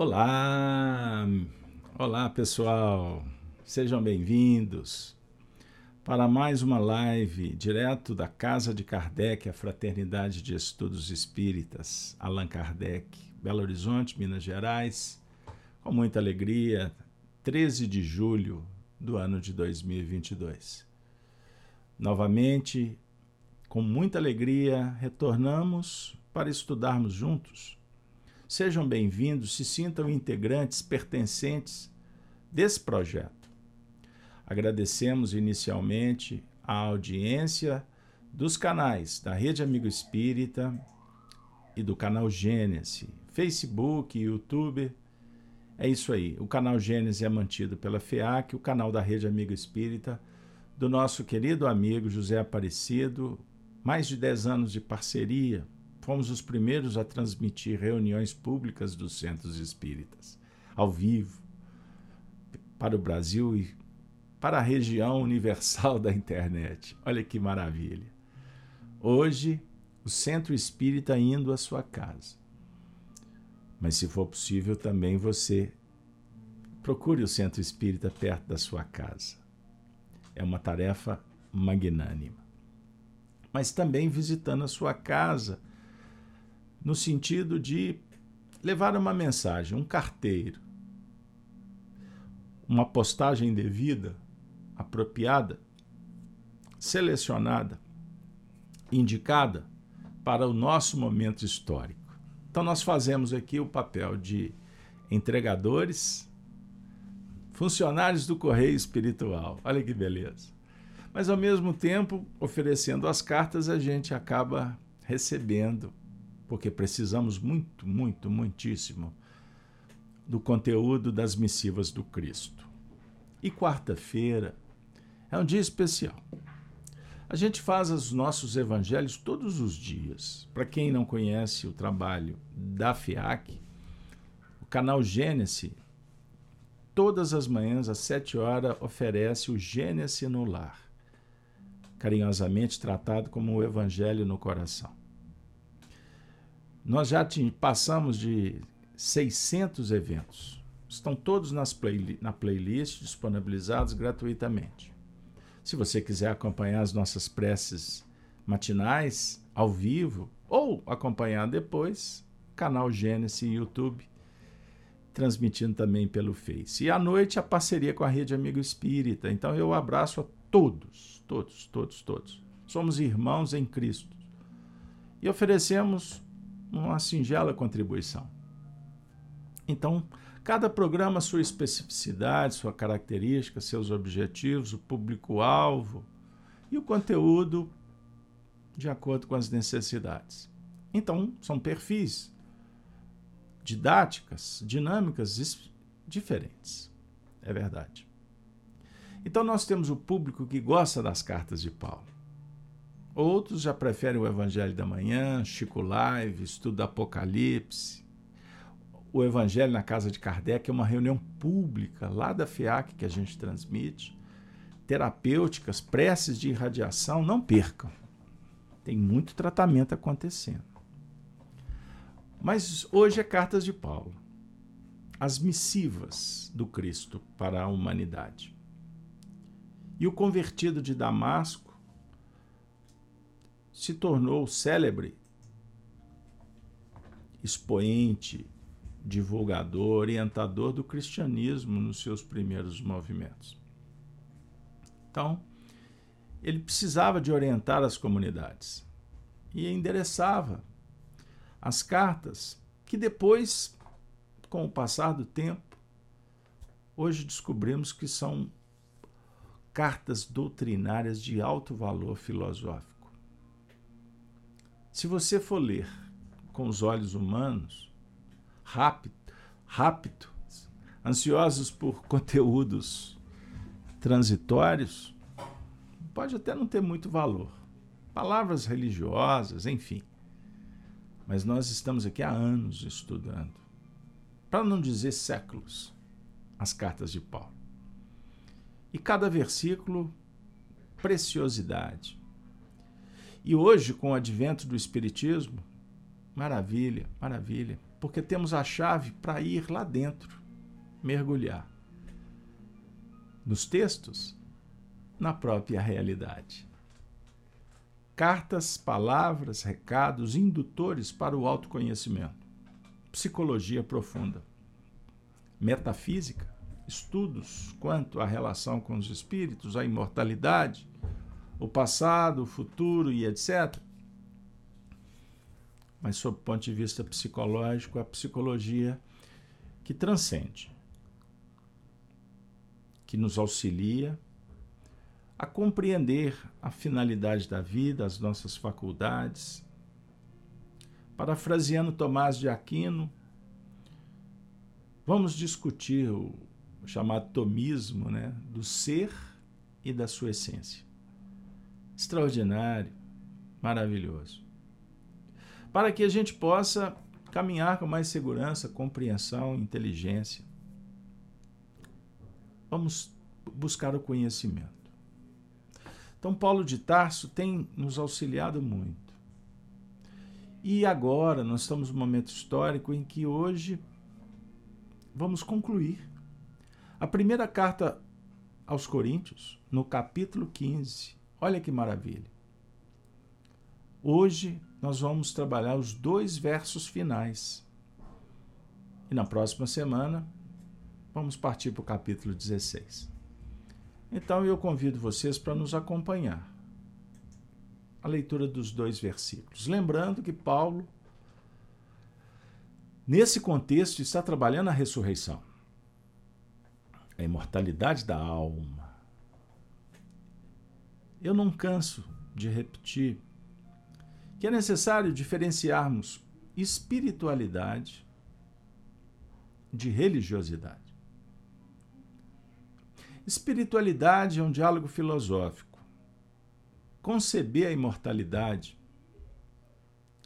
Olá, olá pessoal, sejam bem-vindos para mais uma live direto da Casa de Kardec, a Fraternidade de Estudos Espíritas, Allan Kardec, Belo Horizonte, Minas Gerais, com muita alegria, 13 de julho do ano de 2022. Novamente, com muita alegria, retornamos para estudarmos juntos Sejam bem-vindos, se sintam integrantes, pertencentes desse projeto. Agradecemos inicialmente a audiência dos canais da Rede Amigo Espírita e do canal Gênesis, Facebook, YouTube. É isso aí. O canal Gênesis é mantido pela FEAC, o canal da Rede Amigo Espírita, do nosso querido amigo José Aparecido, mais de 10 anos de parceria fomos os primeiros a transmitir reuniões públicas dos centros espíritas, ao vivo, para o Brasil e para a região universal da internet. Olha que maravilha. Hoje, o centro espírita indo à sua casa. Mas, se for possível, também você procure o centro espírita perto da sua casa. É uma tarefa magnânima. Mas também visitando a sua casa no sentido de levar uma mensagem, um carteiro, uma postagem devida, apropriada, selecionada, indicada para o nosso momento histórico. Então, nós fazemos aqui o papel de entregadores, funcionários do correio espiritual. Olha que beleza. Mas, ao mesmo tempo, oferecendo as cartas, a gente acaba recebendo porque precisamos muito, muito, muitíssimo do conteúdo das missivas do Cristo. E quarta-feira é um dia especial. A gente faz os nossos evangelhos todos os dias. Para quem não conhece o trabalho da FIAC, o canal Gênesis, todas as manhãs às sete horas, oferece o Gênesis no lar, carinhosamente tratado como o Evangelho no coração. Nós já passamos de 600 eventos. Estão todos play, na playlist disponibilizados gratuitamente. Se você quiser acompanhar as nossas preces matinais ao vivo ou acompanhar depois, canal Gênesis YouTube, transmitindo também pelo Face. E à noite a parceria com a Rede Amigo Espírita. Então eu abraço a todos, todos, todos, todos. Somos irmãos em Cristo. E oferecemos uma singela contribuição. Então, cada programa, sua especificidade, sua característica, seus objetivos, o público-alvo e o conteúdo de acordo com as necessidades. Então, são perfis, didáticas, dinâmicas diferentes. É verdade. Então, nós temos o público que gosta das cartas de Paulo. Outros já preferem o Evangelho da Manhã, Chico Live, estudo Apocalipse. O Evangelho na Casa de Kardec é uma reunião pública lá da FIAC que a gente transmite. Terapêuticas, preces de irradiação, não percam. Tem muito tratamento acontecendo. Mas hoje é Cartas de Paulo. As missivas do Cristo para a humanidade. E o convertido de Damasco se tornou célebre expoente, divulgador, orientador do cristianismo nos seus primeiros movimentos. Então, ele precisava de orientar as comunidades e endereçava as cartas que depois, com o passar do tempo, hoje descobrimos que são cartas doutrinárias de alto valor filosófico. Se você for ler com os olhos humanos, rápido, rápido, ansiosos por conteúdos transitórios, pode até não ter muito valor. Palavras religiosas, enfim. Mas nós estamos aqui há anos estudando, para não dizer séculos, as cartas de Paulo. E cada versículo, preciosidade. E hoje, com o advento do Espiritismo, maravilha, maravilha. porque temos a chave para ir lá dentro, mergulhar. Nos textos, na própria realidade. Cartas, palavras, recados indutores para o autoconhecimento. Psicologia profunda. Metafísica, estudos quanto à relação com os espíritos, a imortalidade, o passado, o futuro e etc. Mas, sob o ponto de vista psicológico, a psicologia que transcende, que nos auxilia a compreender a finalidade da vida, as nossas faculdades. Parafraseando Tomás de Aquino, vamos discutir o chamado tomismo né, do ser e da sua essência. Extraordinário, maravilhoso. Para que a gente possa caminhar com mais segurança, compreensão, inteligência. Vamos buscar o conhecimento. Então, Paulo de Tarso tem nos auxiliado muito. E agora nós estamos num momento histórico em que hoje vamos concluir. A primeira carta aos Coríntios, no capítulo 15. Olha que maravilha. Hoje nós vamos trabalhar os dois versos finais. E na próxima semana vamos partir para o capítulo 16. Então eu convido vocês para nos acompanhar. A leitura dos dois versículos. Lembrando que Paulo, nesse contexto, está trabalhando a ressurreição, a imortalidade da alma. Eu não canso de repetir que é necessário diferenciarmos espiritualidade de religiosidade. Espiritualidade é um diálogo filosófico. Conceber a imortalidade,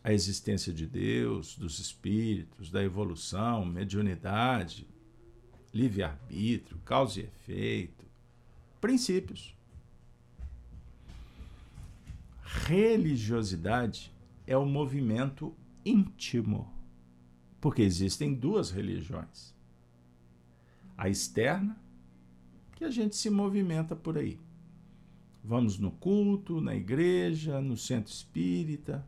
a existência de Deus, dos espíritos, da evolução, mediunidade, livre-arbítrio, causa e efeito, princípios. Religiosidade é o um movimento íntimo, porque existem duas religiões: a externa que a gente se movimenta por aí. Vamos no culto, na igreja, no centro espírita.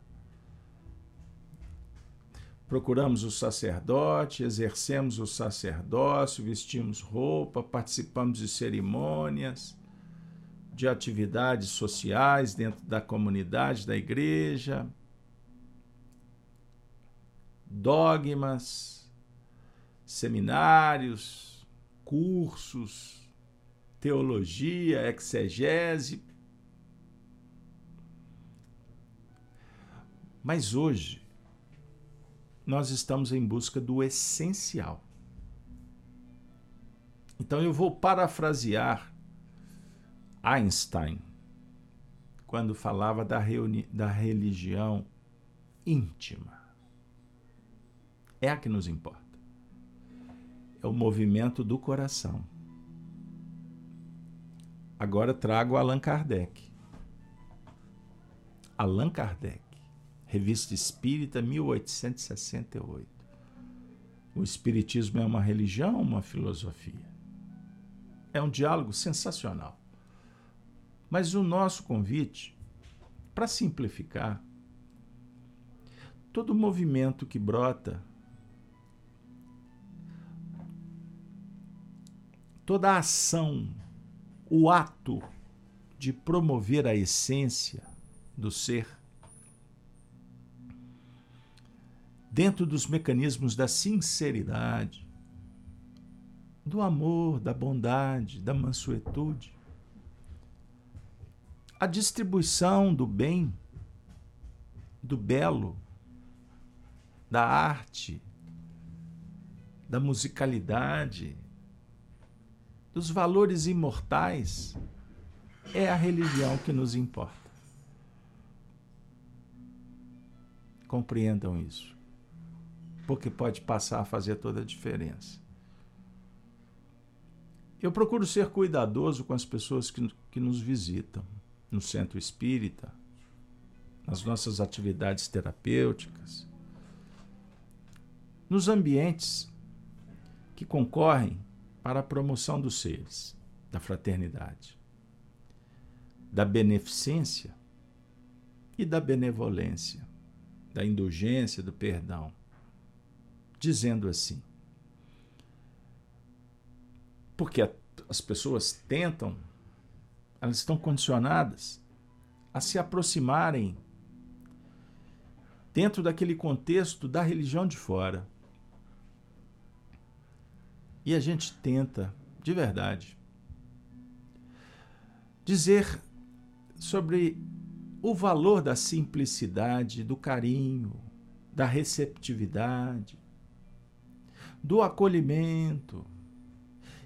Procuramos o sacerdote, exercemos o sacerdócio, vestimos roupa, participamos de cerimônias, de atividades sociais dentro da comunidade da igreja, dogmas, seminários, cursos, teologia, exegese. Mas hoje, nós estamos em busca do essencial. Então eu vou parafrasear Einstein quando falava da, da religião íntima. É a que nos importa. É o movimento do coração. Agora trago Allan Kardec. Allan Kardec, Revista Espírita, 1868. O Espiritismo é uma religião uma filosofia? É um diálogo sensacional. Mas o nosso convite, para simplificar, todo movimento que brota, toda ação o ato de promover a essência do ser dentro dos mecanismos da sinceridade, do amor, da bondade, da mansuetude. A distribuição do bem, do belo, da arte, da musicalidade, dos valores imortais, é a religião que nos importa. Compreendam isso, porque pode passar a fazer toda a diferença. Eu procuro ser cuidadoso com as pessoas que, que nos visitam no centro espírita, nas nossas atividades terapêuticas. nos ambientes que concorrem para a promoção dos seres, da fraternidade, da beneficência e da benevolência, da indulgência, do perdão, dizendo assim: porque as pessoas tentam, elas estão condicionadas a se aproximarem dentro daquele contexto da religião de fora. E a gente tenta, de verdade, dizer sobre o valor da simplicidade, do carinho, da receptividade, do acolhimento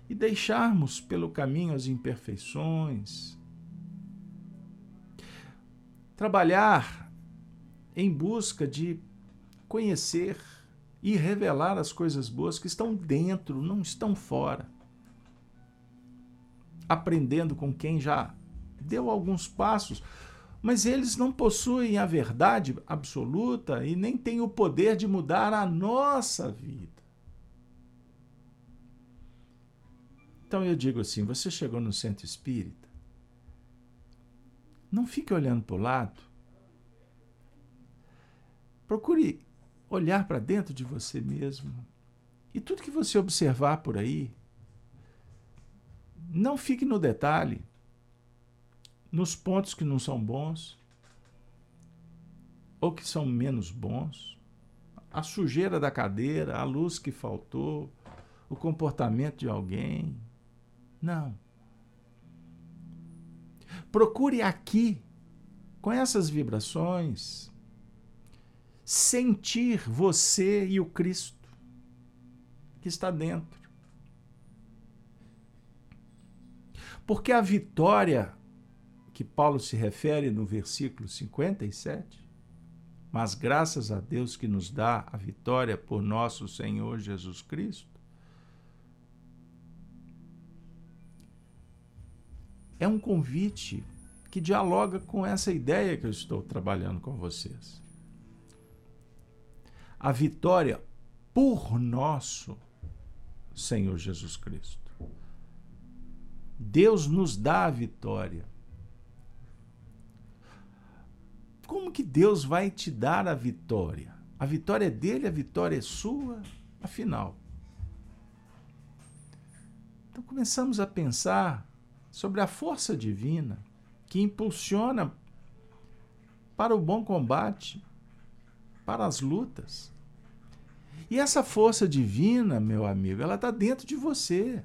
e deixarmos pelo caminho as imperfeições. Trabalhar em busca de conhecer e revelar as coisas boas que estão dentro, não estão fora. Aprendendo com quem já deu alguns passos, mas eles não possuem a verdade absoluta e nem têm o poder de mudar a nossa vida. Então eu digo assim: você chegou no centro espírita, não fique olhando para o lado. Procure olhar para dentro de você mesmo. E tudo que você observar por aí, não fique no detalhe, nos pontos que não são bons ou que são menos bons, a sujeira da cadeira, a luz que faltou, o comportamento de alguém, não. Procure aqui, com essas vibrações, sentir você e o Cristo que está dentro. Porque a vitória que Paulo se refere no versículo 57, mas graças a Deus que nos dá a vitória por nosso Senhor Jesus Cristo, é um convite que dialoga com essa ideia que eu estou trabalhando com vocês. A vitória por nosso Senhor Jesus Cristo. Deus nos dá a vitória. Como que Deus vai te dar a vitória? A vitória é dele, a vitória é sua, afinal. Então começamos a pensar sobre a força divina que impulsiona para o bom combate, para as lutas. E essa força divina, meu amigo, ela está dentro de você.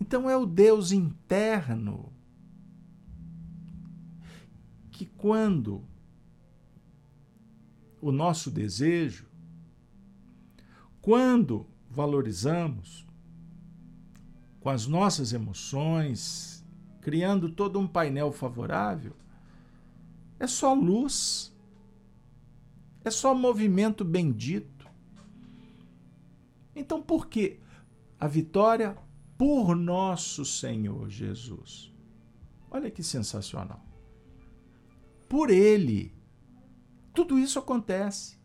Então é o Deus interno que, quando o nosso desejo, quando valorizamos, com as nossas emoções, criando todo um painel favorável, é só luz, é só movimento bendito. Então, por que a vitória por nosso Senhor Jesus? Olha que sensacional. Por Ele, tudo isso acontece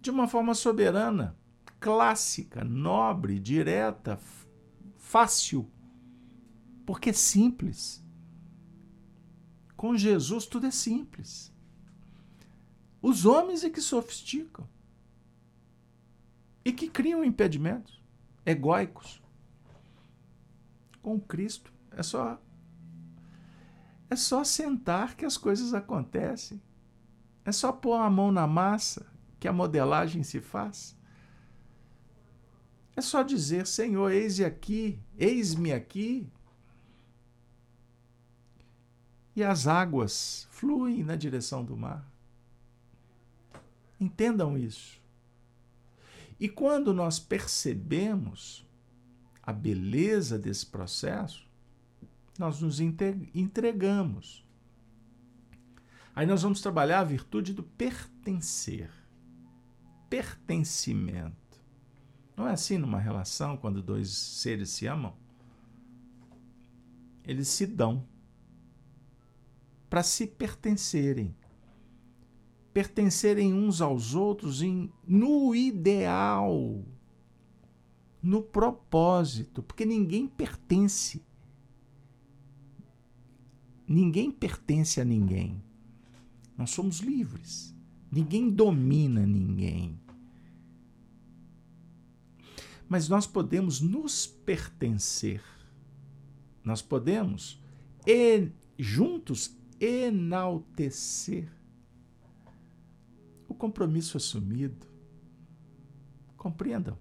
de uma forma soberana, clássica, nobre, direta, fácil, porque é simples. Com Jesus tudo é simples. Os homens é que sofisticam e que criam impedimentos egóicos. Com Cristo é só é só sentar que as coisas acontecem. É só pôr a mão na massa que a modelagem se faz. É só dizer: Senhor, eis aqui, eis-me aqui. E as águas fluem na direção do mar. Entendam isso. E quando nós percebemos a beleza desse processo, nós nos entregamos. Aí nós vamos trabalhar a virtude do pertencer. Pertencimento. Não é assim numa relação quando dois seres se amam? Eles se dão para se pertencerem. pertencerem uns aos outros em, no ideal, no propósito, porque ninguém pertence. Ninguém pertence a ninguém. Nós somos livres. Ninguém domina ninguém. Mas nós podemos nos pertencer. Nós podemos e juntos enaltecer o compromisso assumido. Compreendam.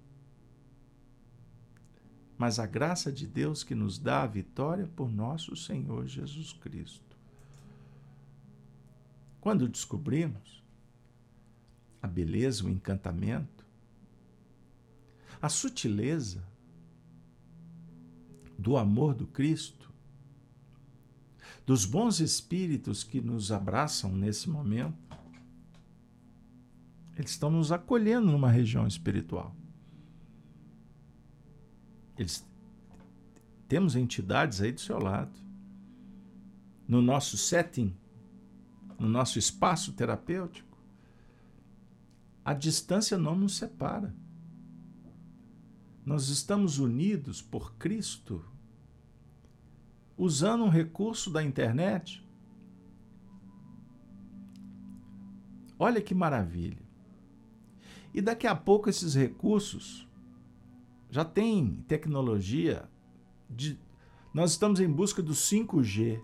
Mas a graça de Deus que nos dá a vitória por nosso Senhor Jesus Cristo. Quando descobrimos a beleza, o encantamento, a sutileza do amor do Cristo, dos bons espíritos que nos abraçam nesse momento, eles estão nos acolhendo numa região espiritual. Eles temos entidades aí do seu lado. No nosso setting, no nosso espaço terapêutico, a distância não nos separa. Nós estamos unidos por Cristo, usando um recurso da internet. Olha que maravilha. E daqui a pouco esses recursos já tem tecnologia de nós estamos em busca do 5G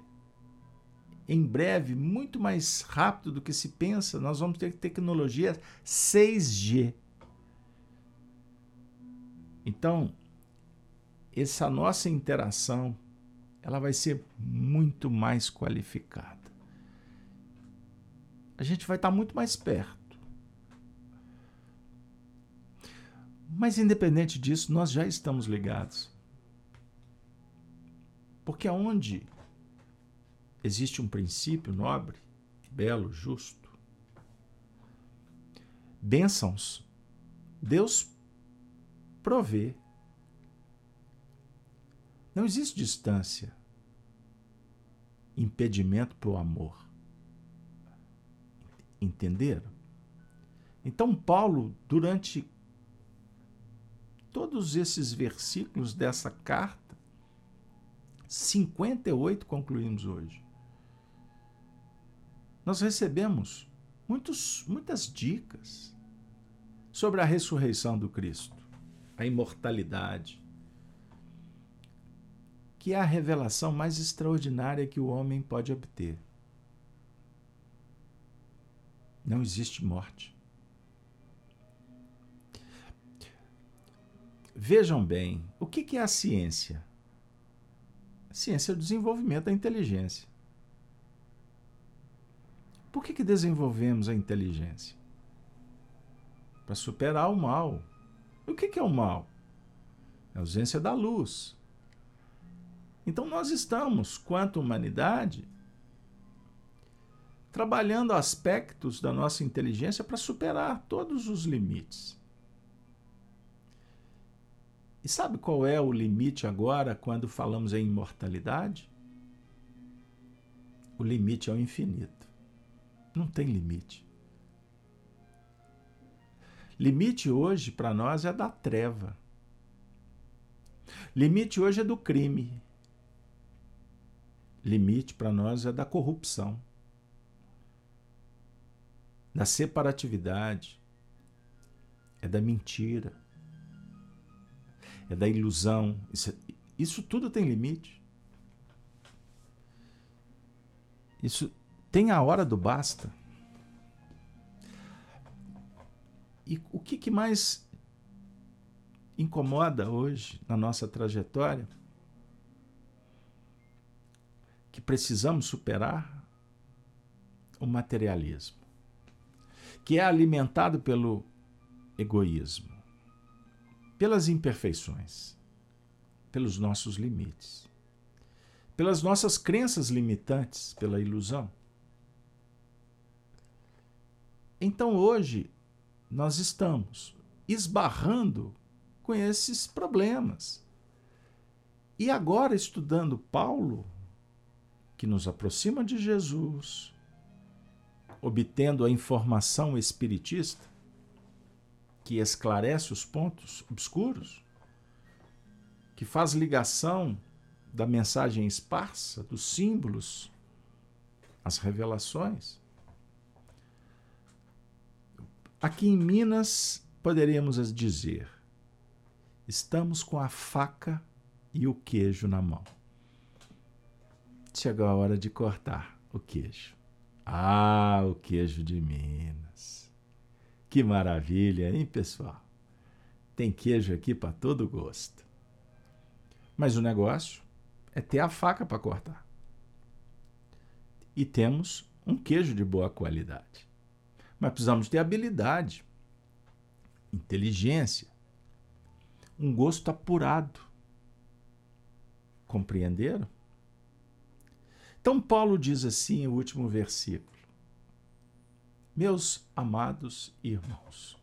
em breve, muito mais rápido do que se pensa, nós vamos ter tecnologia 6G. Então, essa nossa interação, ela vai ser muito mais qualificada. A gente vai estar muito mais perto. Mas independente disso, nós já estamos ligados. Porque aonde existe um princípio nobre, belo, justo. Bênçãos. Deus provê. Não existe distância, impedimento para o amor. Entenderam? Então, Paulo, durante todos esses versículos dessa carta, 58 concluímos hoje nós recebemos muitos, muitas dicas sobre a ressurreição do Cristo, a imortalidade, que é a revelação mais extraordinária que o homem pode obter. Não existe morte. Vejam bem, o que é a ciência? A ciência é o desenvolvimento da inteligência. Por que, que desenvolvemos a inteligência? Para superar o mal. O que, que é o mal? É a ausência da luz. Então nós estamos, quanto humanidade, trabalhando aspectos da nossa inteligência para superar todos os limites. E sabe qual é o limite agora quando falamos em imortalidade? O limite é o infinito. Não tem limite. Limite hoje para nós é da treva. Limite hoje é do crime. Limite para nós é da corrupção, da separatividade, é da mentira, é da ilusão. Isso, isso tudo tem limite. Isso tem a hora do basta. E o que, que mais incomoda hoje na nossa trajetória? Que precisamos superar o materialismo, que é alimentado pelo egoísmo, pelas imperfeições, pelos nossos limites, pelas nossas crenças limitantes, pela ilusão. Então hoje nós estamos esbarrando com esses problemas. E agora, estudando Paulo, que nos aproxima de Jesus, obtendo a informação espiritista que esclarece os pontos obscuros, que faz ligação da mensagem esparsa, dos símbolos, as revelações. Aqui em Minas, poderíamos dizer: estamos com a faca e o queijo na mão. Chegou a hora de cortar o queijo. Ah, o queijo de Minas. Que maravilha, hein, pessoal? Tem queijo aqui para todo gosto. Mas o negócio é ter a faca para cortar. E temos um queijo de boa qualidade. Mas precisamos ter habilidade, inteligência, um gosto apurado. Compreenderam? Então, Paulo diz assim, o último versículo: Meus amados irmãos,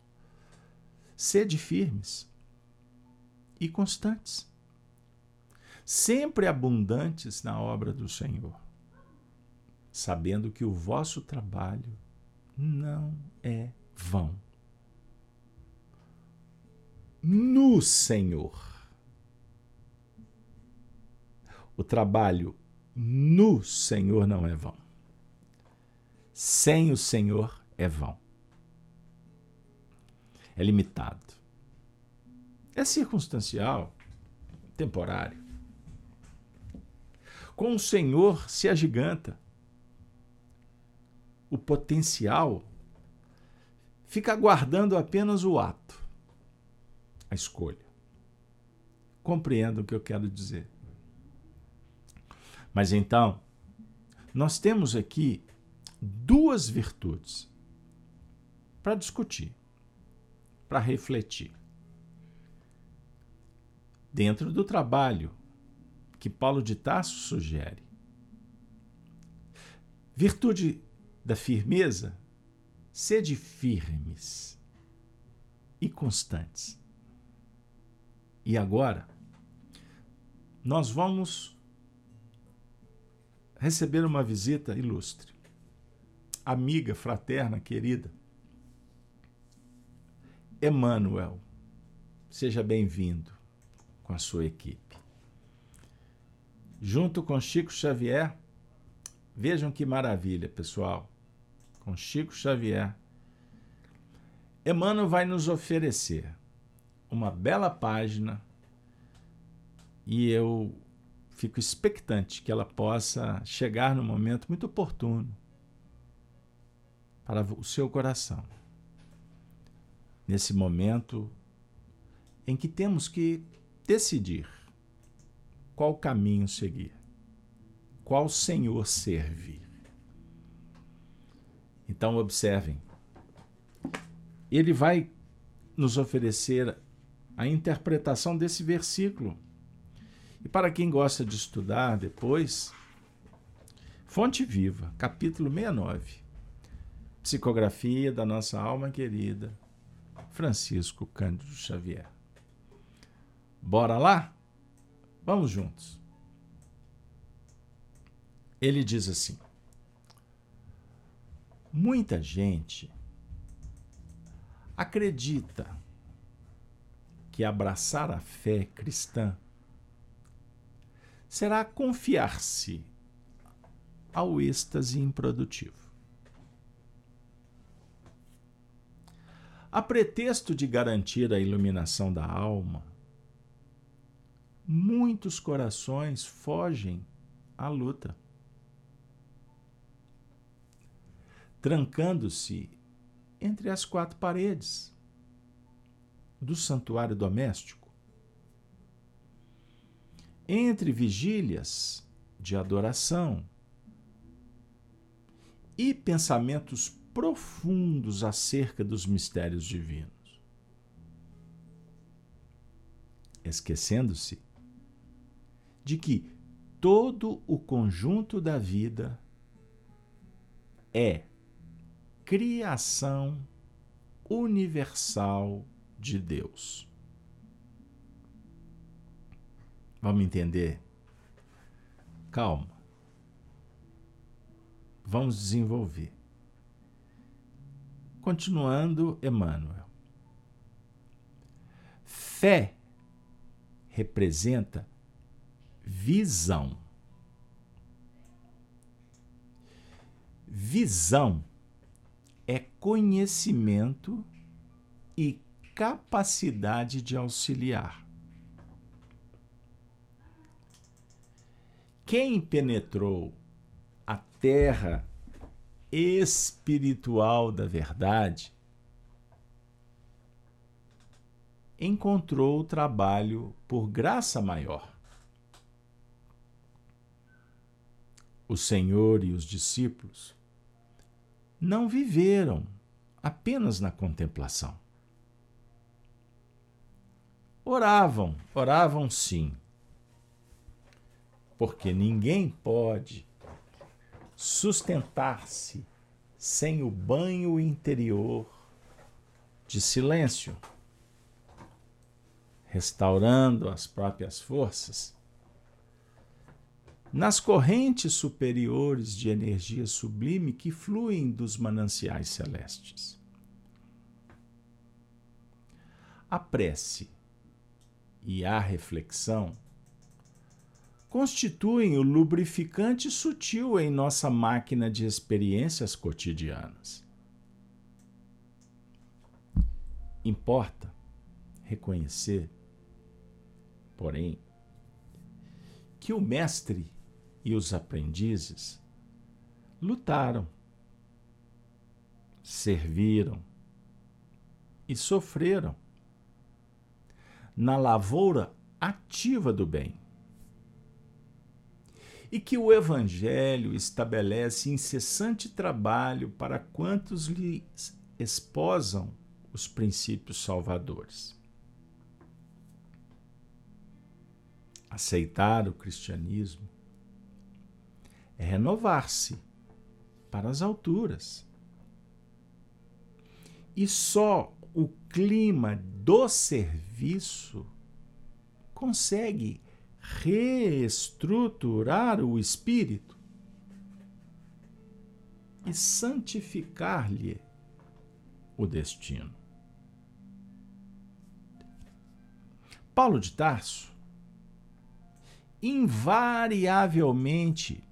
sede firmes e constantes, sempre abundantes na obra do Senhor, sabendo que o vosso trabalho não é vão. No Senhor. O trabalho no Senhor não é vão. Sem o Senhor é vão. É limitado. É circunstancial, temporário. Com o Senhor se agiganta. O potencial fica aguardando apenas o ato, a escolha. Compreendo o que eu quero dizer. Mas então, nós temos aqui duas virtudes para discutir, para refletir. Dentro do trabalho que Paulo de Tarso sugere. Virtude da firmeza, sede firmes e constantes. E agora, nós vamos receber uma visita ilustre, amiga, fraterna, querida. Emmanuel, seja bem-vindo com a sua equipe. Junto com Chico Xavier, vejam que maravilha, pessoal. Com Chico Xavier, Emmanuel vai nos oferecer uma bela página e eu fico expectante que ela possa chegar no momento muito oportuno para o seu coração. Nesse momento em que temos que decidir qual caminho seguir, qual Senhor servir. Então, observem, ele vai nos oferecer a interpretação desse versículo e para quem gosta de estudar depois, Fonte Viva, capítulo 69. Psicografia da nossa alma querida, Francisco Cândido Xavier. Bora lá? Vamos juntos. Ele diz assim: Muita gente acredita que abraçar a fé cristã será confiar-se ao êxtase improdutivo. A pretexto de garantir a iluminação da alma, muitos corações fogem à luta, trancando-se entre as quatro paredes do santuário doméstico. Entre vigílias de adoração e pensamentos profundos acerca dos mistérios divinos, esquecendo-se de que todo o conjunto da vida é criação universal de Deus. Vamos entender? Calma. Vamos desenvolver. Continuando, Emmanuel. Fé representa visão. Visão é conhecimento e capacidade de auxiliar. Quem penetrou a terra espiritual da verdade encontrou o trabalho por graça maior. O Senhor e os discípulos não viveram apenas na contemplação. Oravam, oravam sim, porque ninguém pode sustentar-se sem o banho interior de silêncio, restaurando as próprias forças nas correntes superiores de energia sublime que fluem dos mananciais celestes. A prece e a reflexão constituem o lubrificante sutil em nossa máquina de experiências cotidianas. Importa reconhecer, porém, que o mestre e os aprendizes lutaram, serviram e sofreram na lavoura ativa do bem. E que o Evangelho estabelece incessante trabalho para quantos lhe esposam os princípios salvadores. Aceitar o cristianismo é renovar-se para as alturas. E só o clima do serviço consegue reestruturar o espírito e santificar-lhe o destino. Paulo de Tarso invariavelmente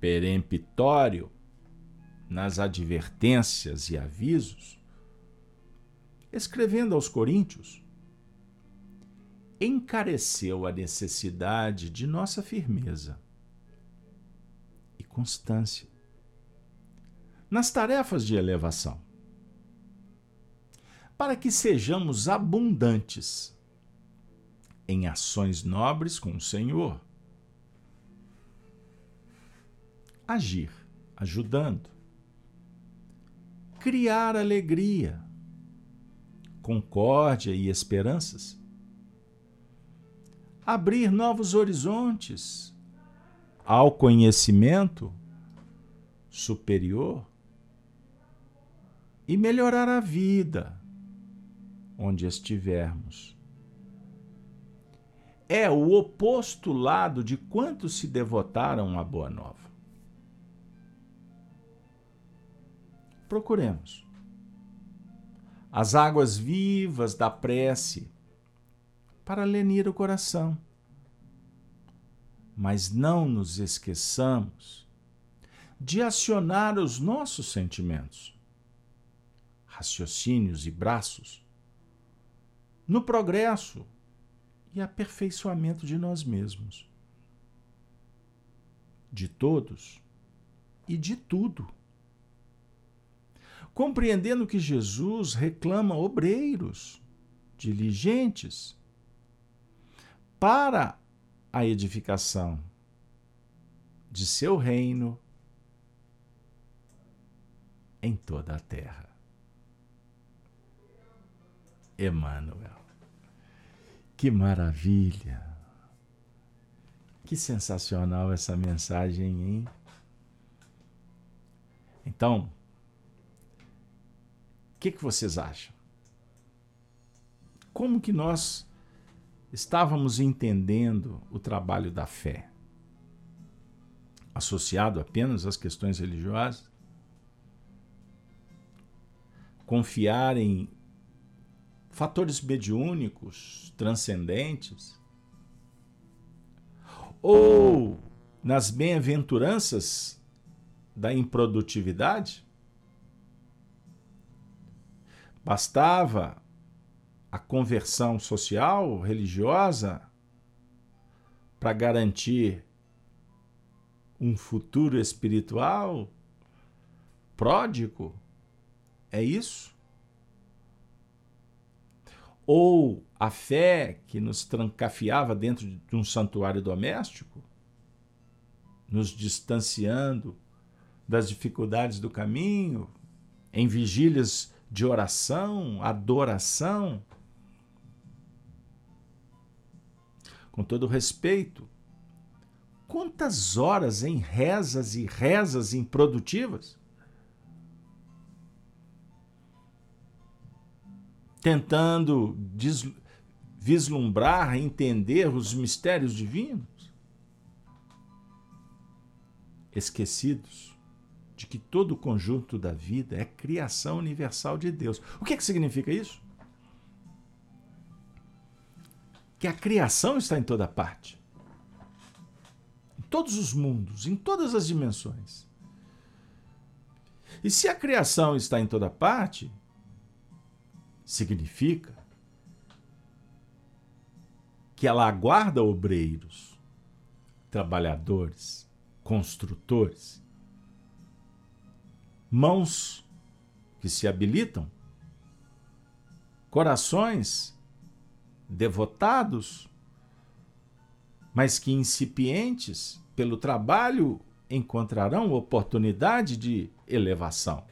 peremptório nas advertências e avisos, escrevendo aos Coríntios, encareceu a necessidade de nossa firmeza e constância nas tarefas de elevação, para que sejamos abundantes em ações nobres com o Senhor agir, ajudando. Criar alegria, concórdia e esperanças. Abrir novos horizontes ao conhecimento superior e melhorar a vida onde estivermos. É o oposto lado de quantos se devotaram à Boa Nova. Procuremos. As águas vivas da prece para lenir o coração. Mas não nos esqueçamos de acionar os nossos sentimentos, raciocínios e braços no progresso e aperfeiçoamento de nós mesmos, de todos e de tudo compreendendo que Jesus reclama obreiros diligentes para a edificação de seu reino em toda a terra. Emmanuel. Que maravilha! Que sensacional essa mensagem, hein? Então, que, que vocês acham? Como que nós estávamos entendendo o trabalho da fé? Associado apenas às questões religiosas? confiar em fatores mediúnicos, transcendentes, ou nas bem-aventuranças da improdutividade? Bastava a conversão social, religiosa, para garantir um futuro espiritual pródigo? É isso? Ou a fé que nos trancafiava dentro de um santuário doméstico, nos distanciando das dificuldades do caminho, em vigílias de oração, adoração? Com todo respeito, quantas horas em rezas e rezas improdutivas? tentando vislumbrar, entender os mistérios divinos, esquecidos de que todo o conjunto da vida é criação universal de Deus. O que, é que significa isso? Que a criação está em toda parte. Em todos os mundos, em todas as dimensões. E se a criação está em toda parte, significa que ela aguarda obreiros, trabalhadores, construtores, mãos que se habilitam, corações devotados, mas que incipientes pelo trabalho encontrarão oportunidade de elevação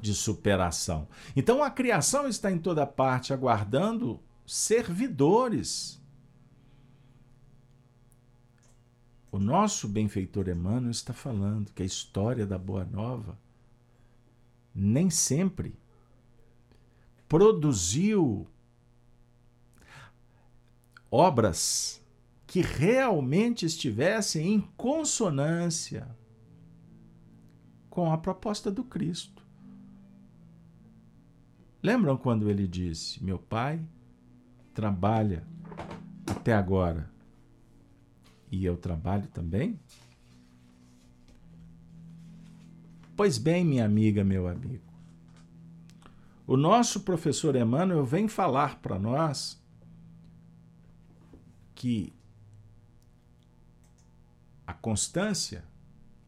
de superação. Então a criação está em toda parte aguardando servidores. O nosso benfeitor Emmanuel está falando que a história da Boa Nova nem sempre produziu obras que realmente estivessem em consonância com a proposta do Cristo. Lembram quando ele disse: Meu pai trabalha até agora e eu trabalho também? Pois bem, minha amiga, meu amigo, o nosso professor Emmanuel vem falar para nós que a constância,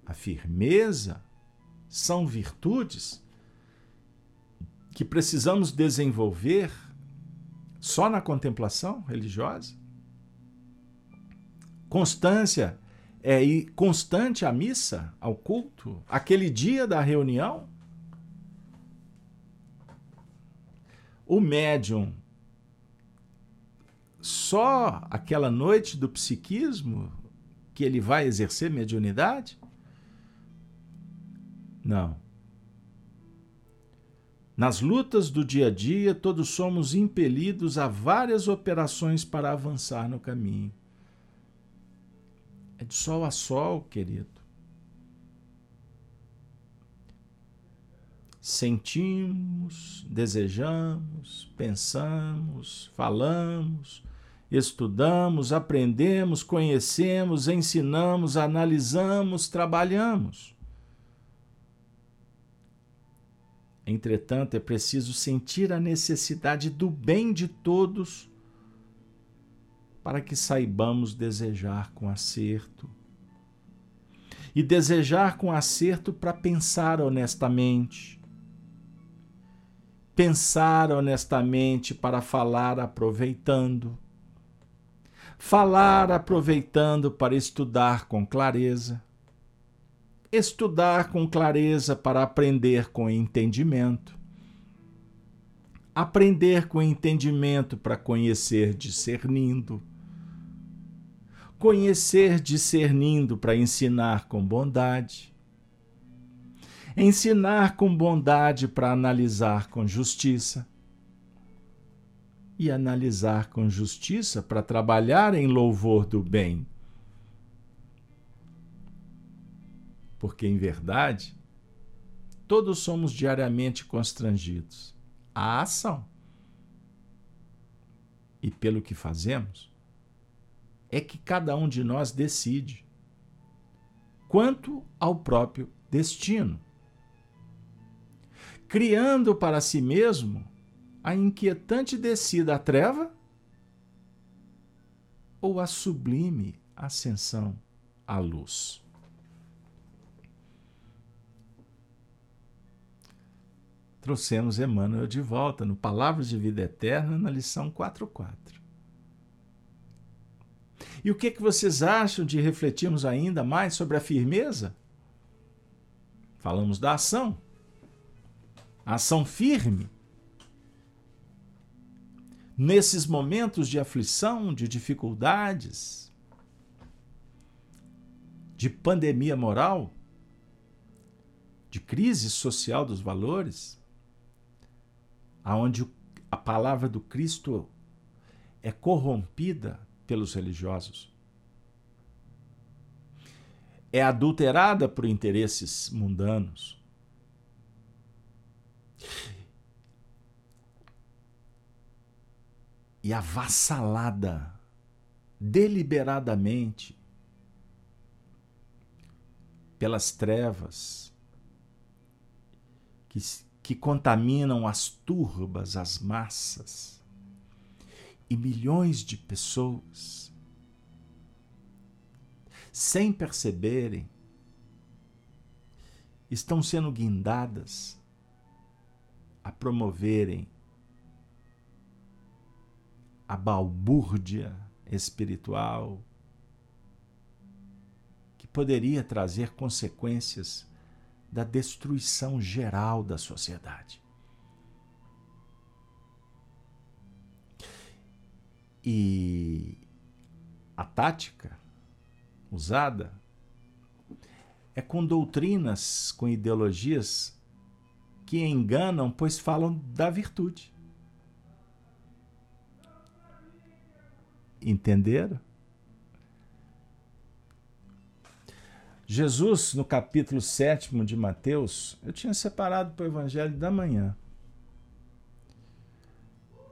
a firmeza são virtudes que precisamos desenvolver só na contemplação religiosa? Constância é ir constante à missa, ao culto, aquele dia da reunião? O médium só aquela noite do psiquismo que ele vai exercer mediunidade? Não. Nas lutas do dia a dia, todos somos impelidos a várias operações para avançar no caminho. É de sol a sol, querido. Sentimos, desejamos, pensamos, falamos, estudamos, aprendemos, conhecemos, ensinamos, analisamos, trabalhamos. Entretanto, é preciso sentir a necessidade do bem de todos para que saibamos desejar com acerto. E desejar com acerto para pensar honestamente. Pensar honestamente para falar aproveitando. Falar aproveitando para estudar com clareza estudar com clareza para aprender com entendimento, aprender com entendimento para conhecer discernindo, conhecer discernindo para ensinar com bondade, ensinar com bondade para analisar com justiça e analisar com justiça para trabalhar em louvor do bem porque em verdade todos somos diariamente constrangidos? A ação. E pelo que fazemos, é que cada um de nós decide quanto ao próprio destino, criando para si mesmo a inquietante descida à treva ou a sublime ascensão à luz. Trouxemos Emmanuel de volta no Palavras de Vida Eterna, na lição 44. E o que, que vocês acham de refletirmos ainda mais sobre a firmeza? Falamos da ação. Ação firme. Nesses momentos de aflição, de dificuldades, de pandemia moral, de crise social dos valores, aonde a palavra do Cristo é corrompida pelos religiosos. É adulterada por interesses mundanos. E avassalada deliberadamente pelas trevas que, que contaminam as turbas, as massas e milhões de pessoas, sem perceberem, estão sendo guindadas a promoverem a balbúrdia espiritual que poderia trazer consequências da destruição geral da sociedade. E a tática usada é com doutrinas, com ideologias que enganam, pois falam da virtude. Entenderam? Jesus, no capítulo 7 de Mateus, eu tinha separado para o Evangelho da manhã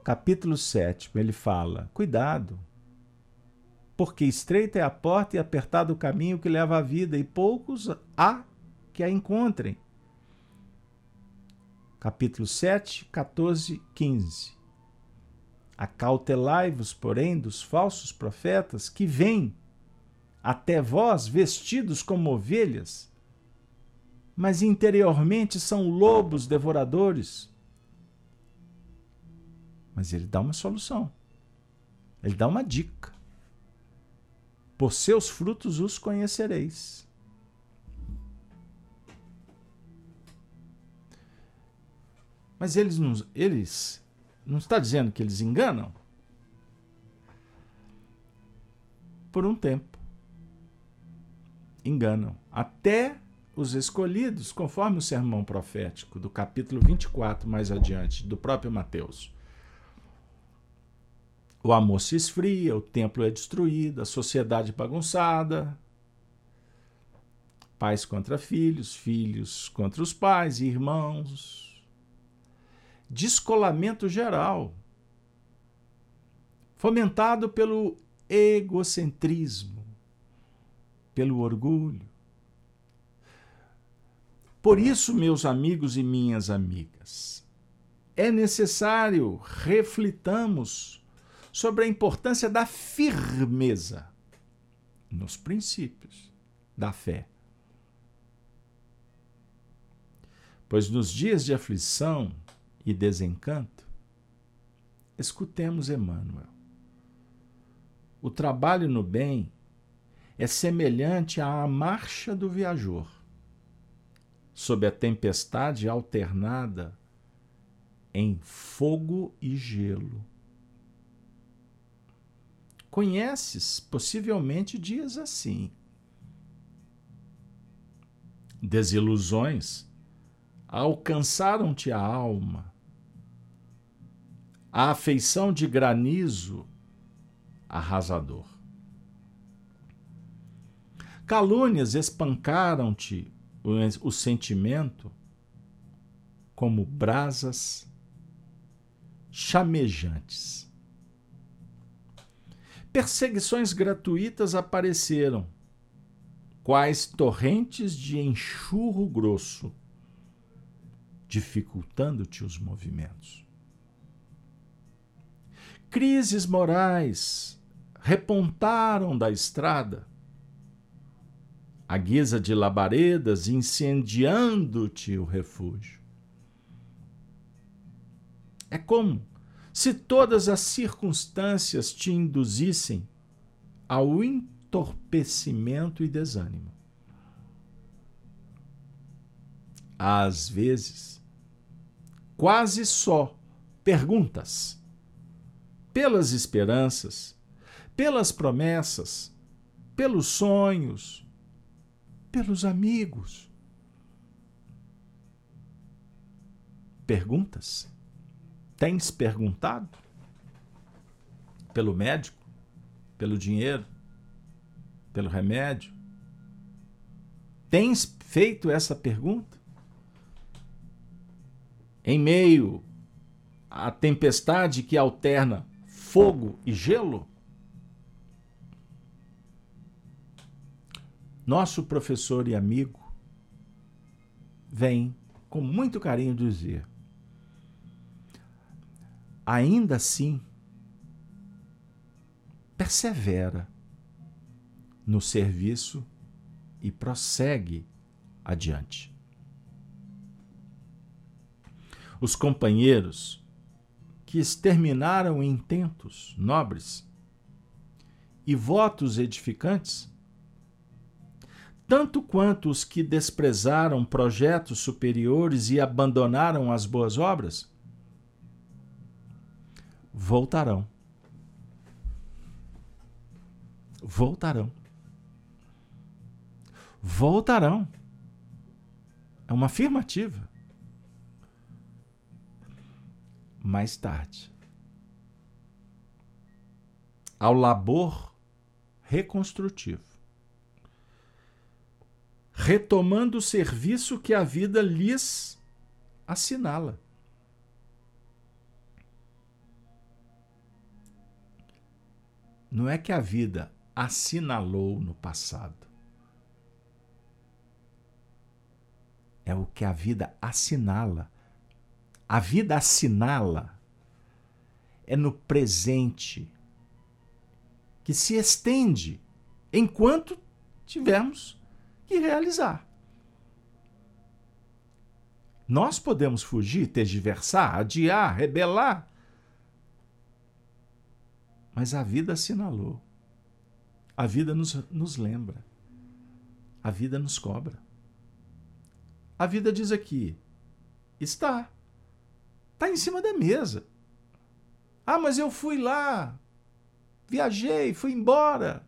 capítulo 7, ele fala: Cuidado, porque estreita é a porta e apertado o caminho que leva à vida, e poucos há que a encontrem. Capítulo 7, 14, 15. Acautelai-vos, porém, dos falsos profetas que vêm até vós vestidos como ovelhas, mas interiormente são lobos devoradores mas ele dá uma solução. Ele dá uma dica. Por seus frutos os conhecereis. Mas eles não, eles não está dizendo que eles enganam? Por um tempo. Enganam. Até os escolhidos, conforme o sermão profético do capítulo 24 mais adiante, do próprio Mateus o amor se esfria, o templo é destruído, a sociedade bagunçada. Pais contra filhos, filhos contra os pais irmãos. Descolamento geral, fomentado pelo egocentrismo, pelo orgulho. Por isso, meus amigos e minhas amigas, é necessário reflitamos sobre a importância da firmeza nos princípios da fé. Pois nos dias de aflição e desencanto, escutemos Emmanuel. O trabalho no bem é semelhante à marcha do viajor, sob a tempestade alternada em fogo e gelo Conheces possivelmente dias assim. Desilusões alcançaram-te a alma. A afeição de granizo arrasador. Calúnias espancaram-te o sentimento como brasas chamejantes. Perseguições gratuitas apareceram, quais torrentes de enxurro grosso, dificultando-te os movimentos. Crises morais repontaram da estrada, a guisa de labaredas incendiando-te o refúgio. É como se todas as circunstâncias te induzissem ao entorpecimento e desânimo. Às vezes, quase só perguntas, pelas esperanças, pelas promessas, pelos sonhos, pelos amigos. Perguntas? Tens perguntado? Pelo médico? Pelo dinheiro? Pelo remédio? Tens feito essa pergunta? Em meio à tempestade que alterna fogo e gelo? Nosso professor e amigo vem com muito carinho dizer: ainda assim, persevera no serviço e prossegue adiante. Os companheiros que exterminaram intentos nobres e votos edificantes, tanto quanto os que desprezaram projetos superiores e abandonaram as boas obras, voltarão. Voltarão. Voltarão. É uma afirmativa. Mais tarde. Ao labor reconstrutivo. Retomando o serviço que a vida lhes assinala. Não é que a vida assinalou no passado. É o que a vida assinala. A vida assinala é no presente que se estende enquanto tivermos que realizar. Nós podemos fugir, tergiversar, adiar, rebelar, mas a vida assinalou. A vida nos, nos lembra. A vida nos cobra. A vida diz aqui: está. Está em cima da mesa. Ah, mas eu fui lá, viajei, fui embora.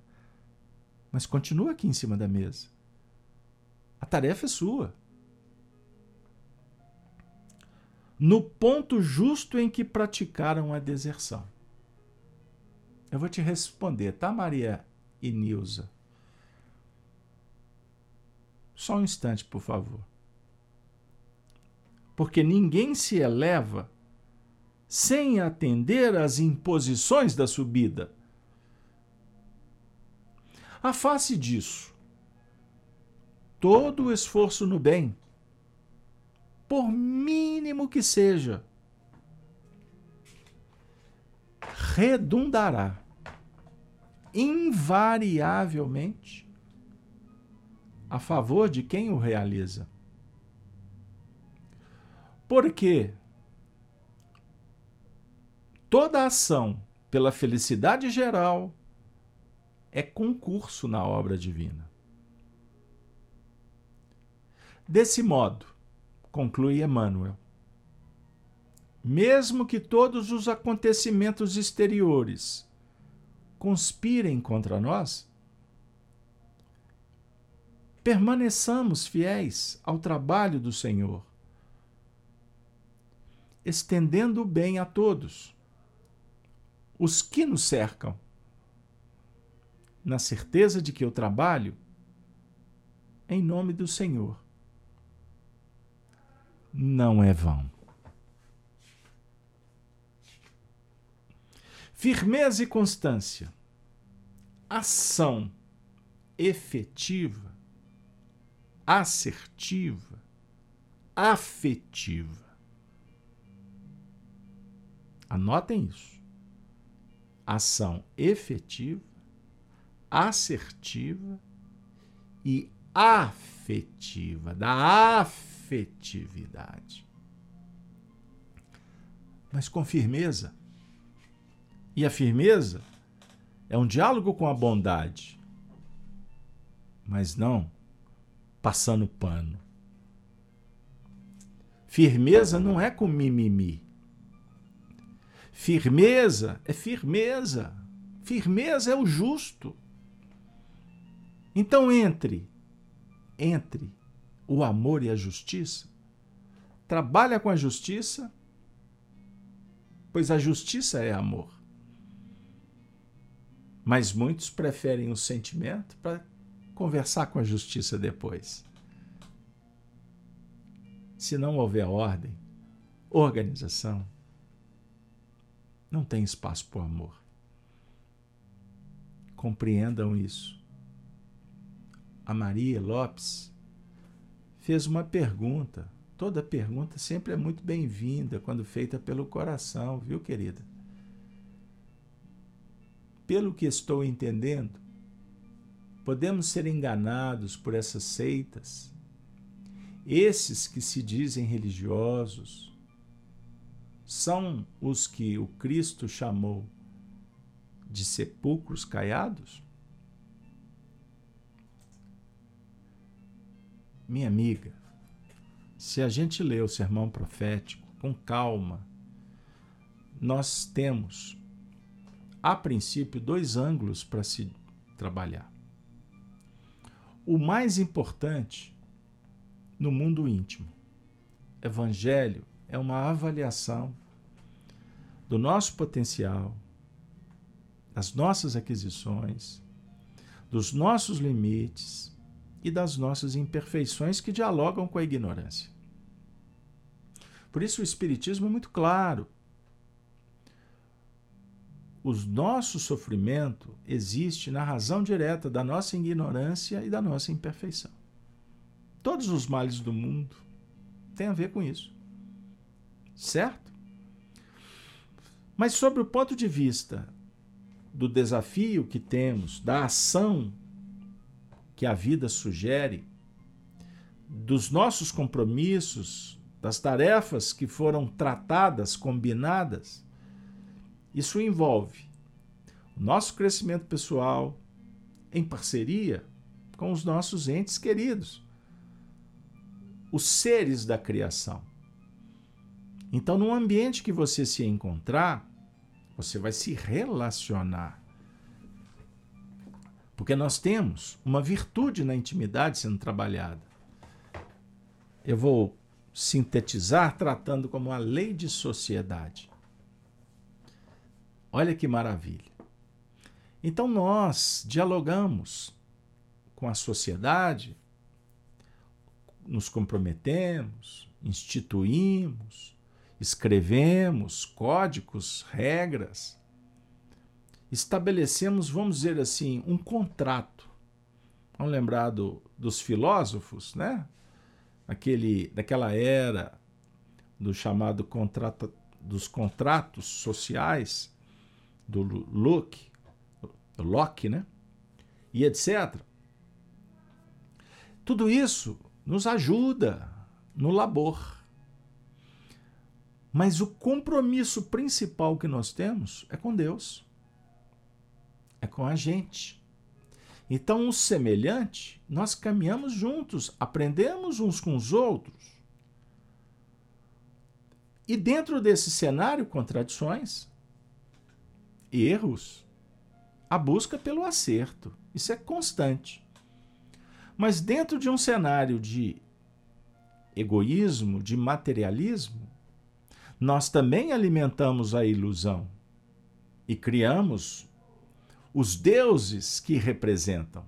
Mas continua aqui em cima da mesa. A tarefa é sua. No ponto justo em que praticaram a deserção. Eu vou te responder, tá, Maria e Nilza? Só um instante, por favor. Porque ninguém se eleva sem atender às imposições da subida. A face disso, todo o esforço no bem, por mínimo que seja, redundará invariavelmente a favor de quem o realiza. Porque toda ação pela felicidade geral é concurso na obra divina. Desse modo, conclui Emmanuel, mesmo que todos os acontecimentos exteriores conspirem contra nós, permaneçamos fiéis ao trabalho do Senhor, estendendo o bem a todos, os que nos cercam, na certeza de que eu trabalho em nome do Senhor, não é vão. Firmeza e constância, ação efetiva, assertiva, afetiva. Anotem isso. Ação efetiva, assertiva e afetiva, da afetividade. Mas com firmeza. E a firmeza é um diálogo com a bondade, mas não passando pano. Firmeza não é com mimimi. Firmeza é firmeza. Firmeza é o justo. Então entre entre o amor e a justiça, trabalha com a justiça, pois a justiça é amor. Mas muitos preferem o sentimento para conversar com a justiça depois. Se não houver ordem, organização, não tem espaço para o amor. Compreendam isso. A Maria Lopes fez uma pergunta. Toda pergunta sempre é muito bem-vinda quando feita pelo coração, viu, querida? Pelo que estou entendendo, podemos ser enganados por essas seitas. Esses que se dizem religiosos são os que o Cristo chamou de sepulcros caiados? Minha amiga, se a gente lê o sermão profético com calma, nós temos, a princípio, dois ângulos para se trabalhar. O mais importante no mundo íntimo. Evangelho é uma avaliação do nosso potencial, das nossas aquisições, dos nossos limites e das nossas imperfeições que dialogam com a ignorância. Por isso o Espiritismo é muito claro o nosso sofrimento existe na razão direta da nossa ignorância e da nossa imperfeição. Todos os males do mundo têm a ver com isso. Certo? Mas, sobre o ponto de vista do desafio que temos, da ação que a vida sugere, dos nossos compromissos, das tarefas que foram tratadas, combinadas, isso envolve o nosso crescimento pessoal em parceria com os nossos entes queridos, os seres da criação. Então, no ambiente que você se encontrar, você vai se relacionar. Porque nós temos uma virtude na intimidade sendo trabalhada. Eu vou sintetizar tratando como a lei de sociedade. Olha que maravilha. Então nós dialogamos com a sociedade, nos comprometemos, instituímos, escrevemos códigos, regras, estabelecemos, vamos dizer assim, um contrato. Vamos lembrar do, dos filósofos, né? Aquele, daquela era do chamado contrato, dos contratos sociais, do Locke, Locke, né? E etc. Tudo isso nos ajuda no labor. Mas o compromisso principal que nós temos é com Deus. É com a gente. Então, o semelhante, nós caminhamos juntos, aprendemos uns com os outros. E dentro desse cenário, contradições, erros, a busca pelo acerto. Isso é constante. Mas dentro de um cenário de egoísmo, de materialismo, nós também alimentamos a ilusão e criamos os deuses que representam,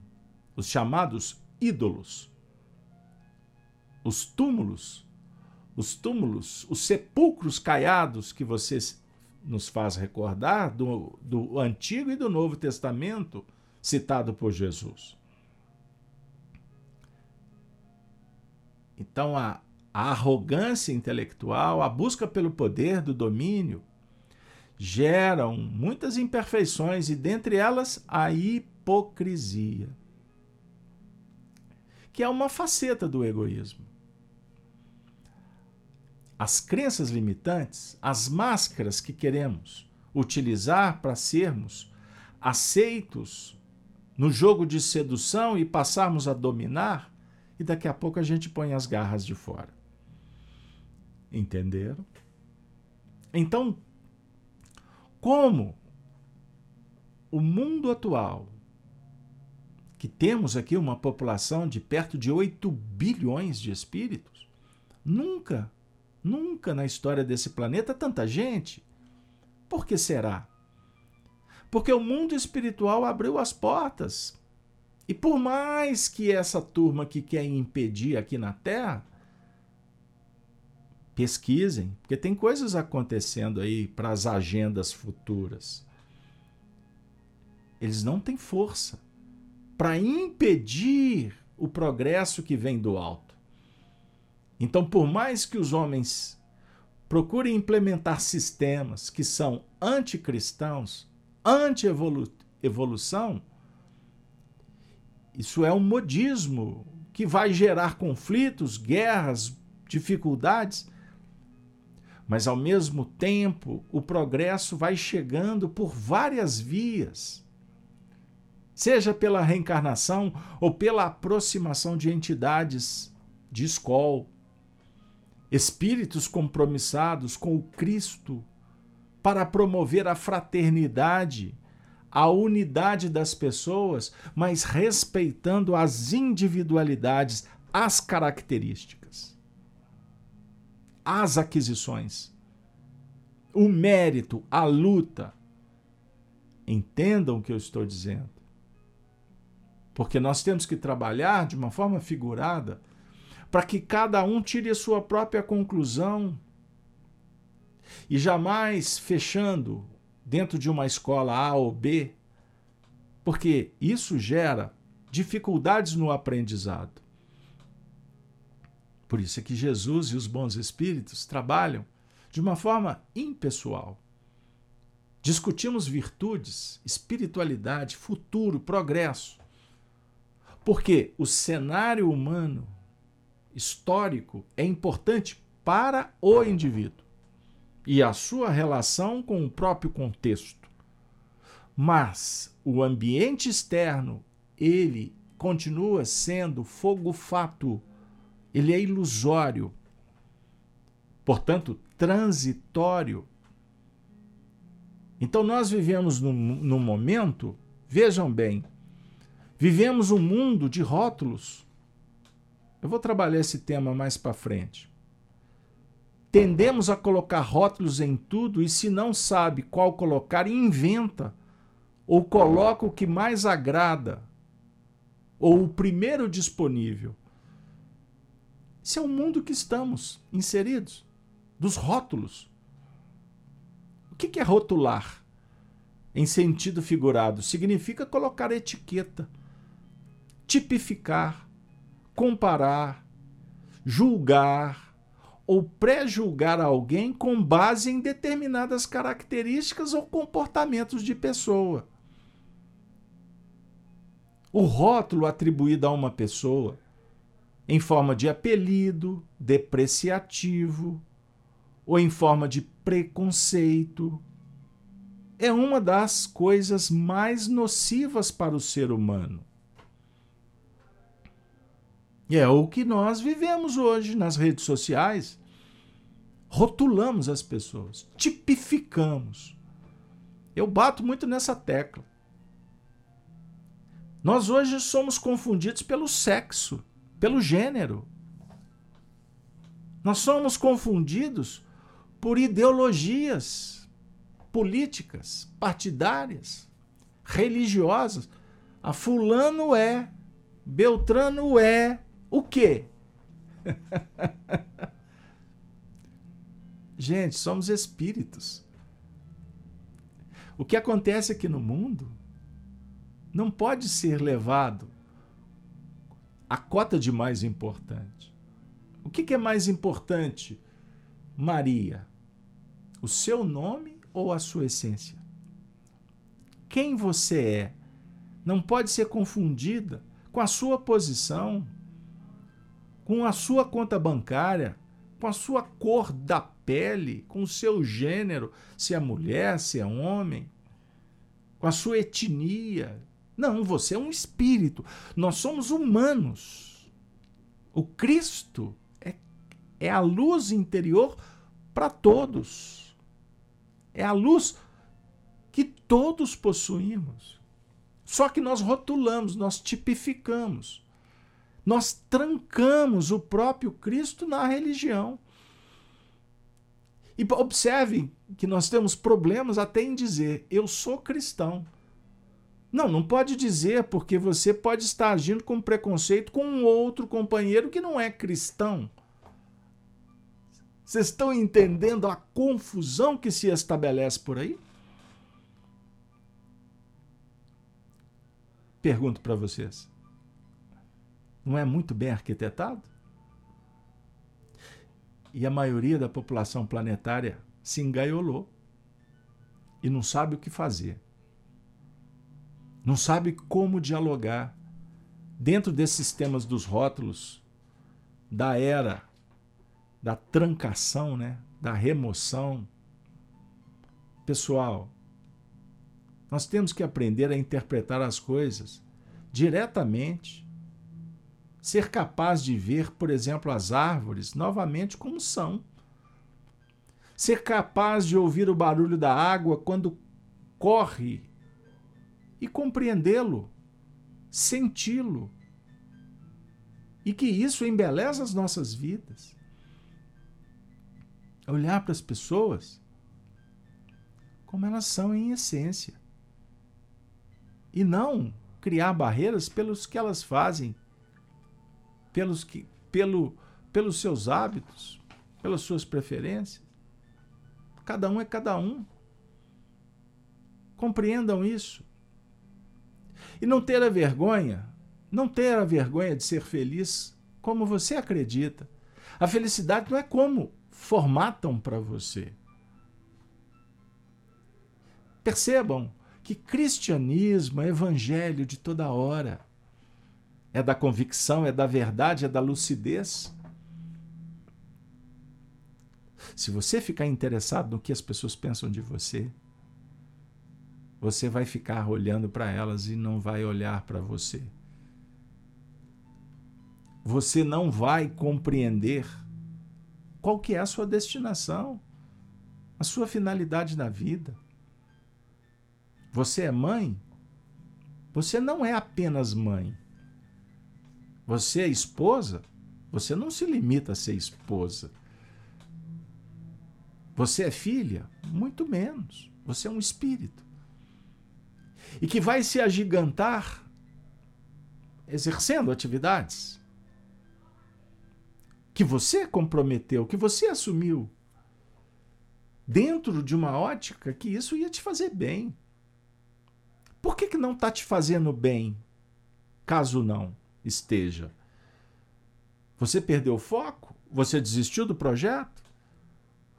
os chamados ídolos, os túmulos, os túmulos, os sepulcros caiados que você nos faz recordar do, do Antigo e do Novo Testamento citado por Jesus. Então, a, a arrogância intelectual, a busca pelo poder, do domínio, geram muitas imperfeições e, dentre elas, a hipocrisia, que é uma faceta do egoísmo. As crenças limitantes, as máscaras que queremos utilizar para sermos aceitos no jogo de sedução e passarmos a dominar, e daqui a pouco a gente põe as garras de fora. Entenderam? Então, como o mundo atual, que temos aqui uma população de perto de 8 bilhões de espíritos, nunca, nunca na história desse planeta tanta gente. Por que será? Porque o mundo espiritual abriu as portas. E por mais que essa turma que quer impedir aqui na Terra, pesquisem, porque tem coisas acontecendo aí para as agendas futuras. Eles não têm força para impedir o progresso que vem do alto. Então, por mais que os homens procurem implementar sistemas que são anticristãos, anti-evolução, isso é um modismo que vai gerar conflitos, guerras, dificuldades, mas ao mesmo tempo, o progresso vai chegando por várias vias. Seja pela reencarnação ou pela aproximação de entidades de escola, espíritos compromissados com o Cristo para promover a fraternidade, a unidade das pessoas, mas respeitando as individualidades, as características as aquisições, o mérito, a luta. Entendam o que eu estou dizendo. Porque nós temos que trabalhar de uma forma figurada para que cada um tire a sua própria conclusão e jamais fechando dentro de uma escola A ou B, porque isso gera dificuldades no aprendizado. Por isso é que Jesus e os bons espíritos trabalham de uma forma impessoal. Discutimos virtudes, espiritualidade, futuro, progresso. Porque o cenário humano histórico é importante para o indivíduo e a sua relação com o próprio contexto. Mas o ambiente externo, ele continua sendo fogo fato ele é ilusório, portanto, transitório. Então, nós vivemos num, num momento, vejam bem, vivemos um mundo de rótulos. Eu vou trabalhar esse tema mais para frente. Tendemos a colocar rótulos em tudo e, se não sabe qual colocar, inventa ou coloca o que mais agrada ou o primeiro disponível. Esse é o mundo que estamos inseridos, dos rótulos. O que é rotular? Em sentido figurado, significa colocar etiqueta, tipificar, comparar, julgar ou pré-julgar alguém com base em determinadas características ou comportamentos de pessoa. O rótulo atribuído a uma pessoa em forma de apelido, depreciativo ou em forma de preconceito. É uma das coisas mais nocivas para o ser humano. E é o que nós vivemos hoje nas redes sociais. Rotulamos as pessoas, tipificamos. Eu bato muito nessa tecla. Nós hoje somos confundidos pelo sexo pelo gênero. Nós somos confundidos por ideologias políticas, partidárias, religiosas. A fulano é, Beltrano é, o quê? Gente, somos espíritos. O que acontece aqui no mundo não pode ser levado a cota de mais importante. O que, é mais importante, Maria? O seu nome ou a sua essência? Quem você é não pode ser confundida com a sua posição, com a sua conta bancária, com a sua cor da pele, com o seu gênero, se é mulher, se é homem, com a sua etnia. Não, você é um espírito. Nós somos humanos. O Cristo é, é a luz interior para todos. É a luz que todos possuímos. Só que nós rotulamos, nós tipificamos. Nós trancamos o próprio Cristo na religião. E observe que nós temos problemas até em dizer eu sou cristão. Não, não pode dizer, porque você pode estar agindo com preconceito com um outro companheiro que não é cristão. Vocês estão entendendo a confusão que se estabelece por aí? Pergunto para vocês. Não é muito bem arquitetado? E a maioria da população planetária se engaiolou e não sabe o que fazer. Não sabe como dialogar dentro desses sistemas dos rótulos da era da trancação, né? da remoção. Pessoal, nós temos que aprender a interpretar as coisas diretamente. Ser capaz de ver, por exemplo, as árvores novamente como são. Ser capaz de ouvir o barulho da água quando corre e compreendê-lo, senti-lo. E que isso embeleza as nossas vidas. Olhar para as pessoas como elas são em essência e não criar barreiras pelos que elas fazem, pelos que, pelo, pelos seus hábitos, pelas suas preferências. Cada um é cada um. Compreendam isso. E não ter a vergonha, não ter a vergonha de ser feliz como você acredita. A felicidade não é como formatam para você. Percebam, que cristianismo é evangelho de toda hora. É da convicção, é da verdade, é da lucidez. Se você ficar interessado no que as pessoas pensam de você, você vai ficar olhando para elas e não vai olhar para você. Você não vai compreender qual que é a sua destinação, a sua finalidade na vida. Você é mãe? Você não é apenas mãe. Você é esposa? Você não se limita a ser esposa. Você é filha? Muito menos. Você é um espírito. E que vai se agigantar exercendo atividades que você comprometeu, que você assumiu, dentro de uma ótica que isso ia te fazer bem. Por que, que não está te fazendo bem, caso não esteja? Você perdeu o foco? Você desistiu do projeto?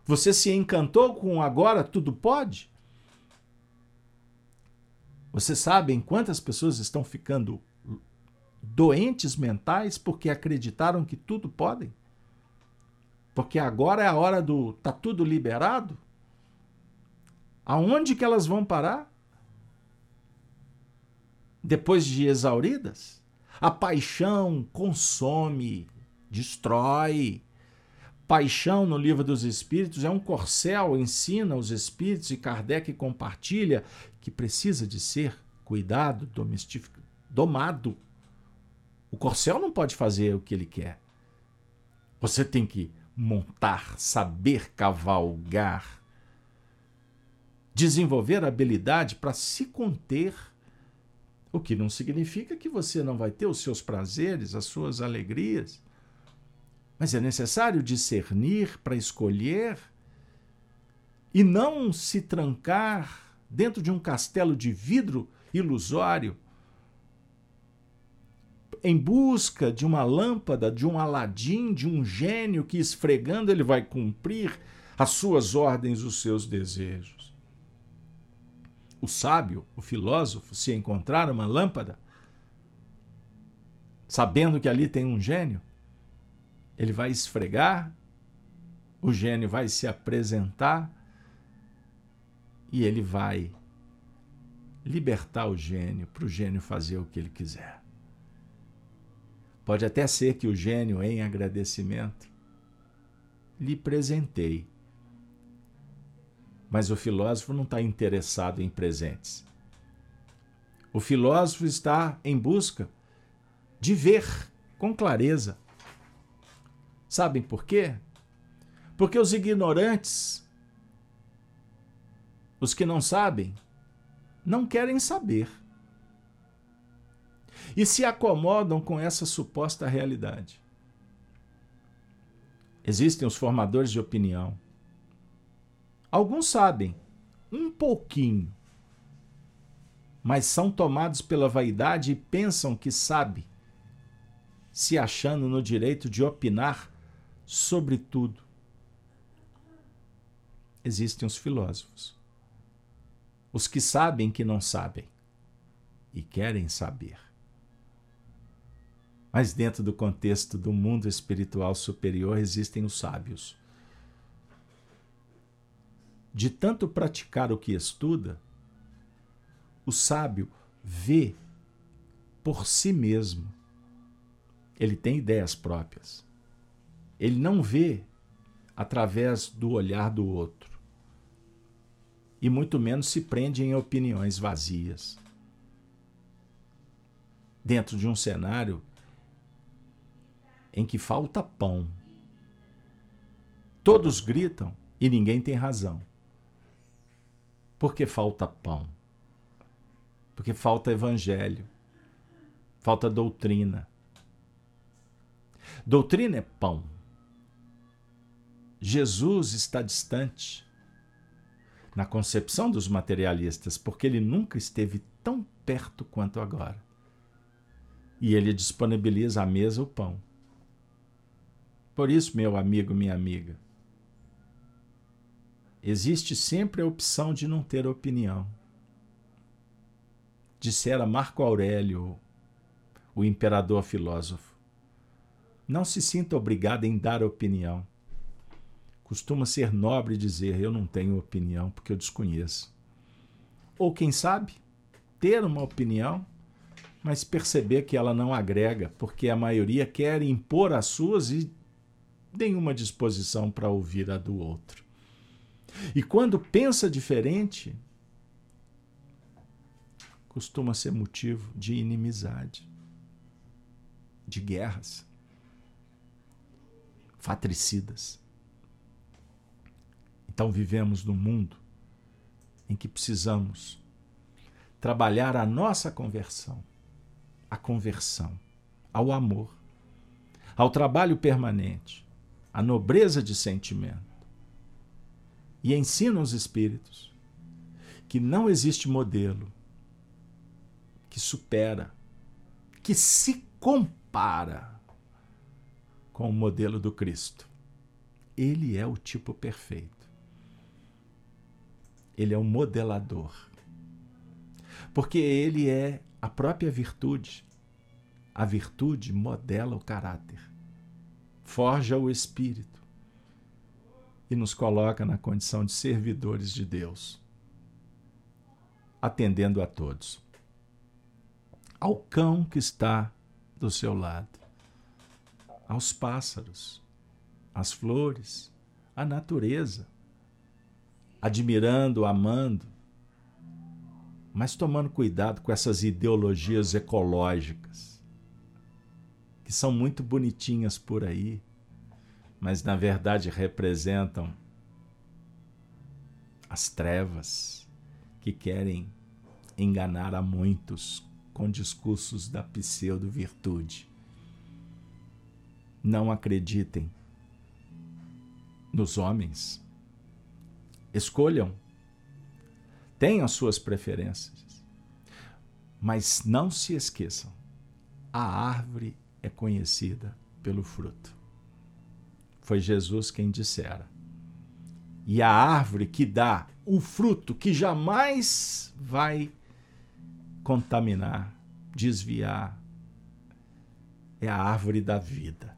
Você se encantou com agora tudo pode? Vocês sabem quantas pessoas estão ficando doentes mentais porque acreditaram que tudo podem? Porque agora é a hora do tá tudo liberado? Aonde que elas vão parar? depois de exauridas? A paixão consome, destrói. Paixão no livro dos Espíritos é um corcel, ensina os espíritos e Kardec compartilha que precisa de ser cuidado, domado. O corcel não pode fazer o que ele quer. Você tem que montar, saber cavalgar, desenvolver habilidade para se conter o que não significa que você não vai ter os seus prazeres, as suas alegrias. Mas é necessário discernir para escolher e não se trancar dentro de um castelo de vidro ilusório em busca de uma lâmpada, de um aladim, de um gênio que esfregando ele vai cumprir as suas ordens, os seus desejos. O sábio, o filósofo, se encontrar uma lâmpada, sabendo que ali tem um gênio, ele vai esfregar, o gênio vai se apresentar e ele vai libertar o gênio para o gênio fazer o que ele quiser. Pode até ser que o gênio, em agradecimento, lhe presenteie. Mas o filósofo não está interessado em presentes. O filósofo está em busca de ver com clareza. Sabem por quê? Porque os ignorantes, os que não sabem, não querem saber. E se acomodam com essa suposta realidade. Existem os formadores de opinião. Alguns sabem, um pouquinho, mas são tomados pela vaidade e pensam que sabe se achando no direito de opinar sobre tudo. Existem os filósofos, os que sabem que não sabem e querem saber. Mas dentro do contexto do mundo espiritual superior existem os sábios. De tanto praticar o que estuda, o sábio vê por si mesmo ele tem ideias próprias. Ele não vê através do olhar do outro. E muito menos se prende em opiniões vazias. Dentro de um cenário em que falta pão. Todos gritam e ninguém tem razão. Porque falta pão. Porque falta evangelho. Falta doutrina Doutrina é pão. Jesus está distante na concepção dos materialistas, porque ele nunca esteve tão perto quanto agora. E ele disponibiliza à mesa o pão. Por isso, meu amigo, minha amiga, existe sempre a opção de não ter opinião. Dissera Marco Aurélio, o imperador filósofo. Não se sinta obrigado em dar opinião. Costuma ser nobre dizer: Eu não tenho opinião porque eu desconheço. Ou, quem sabe, ter uma opinião, mas perceber que ela não agrega, porque a maioria quer impor as suas e nenhuma disposição para ouvir a do outro. E quando pensa diferente, costuma ser motivo de inimizade, de guerras fatricidas. Então vivemos num mundo em que precisamos trabalhar a nossa conversão, a conversão ao amor, ao trabalho permanente, à nobreza de sentimento. E ensina os espíritos que não existe modelo que supera, que se compara com o modelo do Cristo. Ele é o tipo perfeito. Ele é o modelador. Porque ele é a própria virtude. A virtude modela o caráter, forja o espírito e nos coloca na condição de servidores de Deus, atendendo a todos. Ao cão que está do seu lado aos pássaros, às flores, à natureza, admirando, amando, mas tomando cuidado com essas ideologias ecológicas, que são muito bonitinhas por aí, mas na verdade representam as trevas que querem enganar a muitos com discursos da pseudo-virtude não acreditem nos homens. escolham, tenham suas preferências, mas não se esqueçam: a árvore é conhecida pelo fruto. Foi Jesus quem dissera. E a árvore que dá o fruto que jamais vai contaminar, desviar, é a árvore da vida.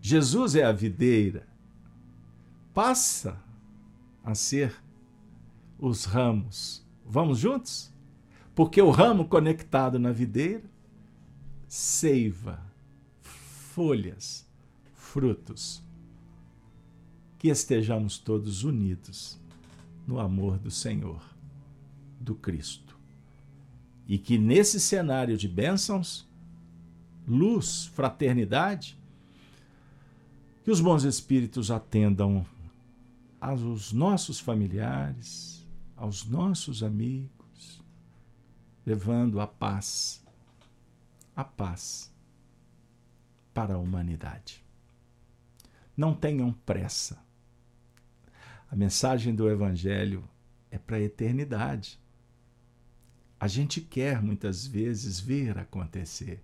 Jesus é a videira. Passa a ser os ramos. Vamos juntos? Porque o ramo conectado na videira seiva folhas, frutos. Que estejamos todos unidos no amor do Senhor, do Cristo. E que nesse cenário de bênçãos, luz, fraternidade, que os bons espíritos atendam aos nossos familiares, aos nossos amigos, levando a paz, a paz para a humanidade. Não tenham pressa. A mensagem do Evangelho é para a eternidade. A gente quer muitas vezes ver acontecer,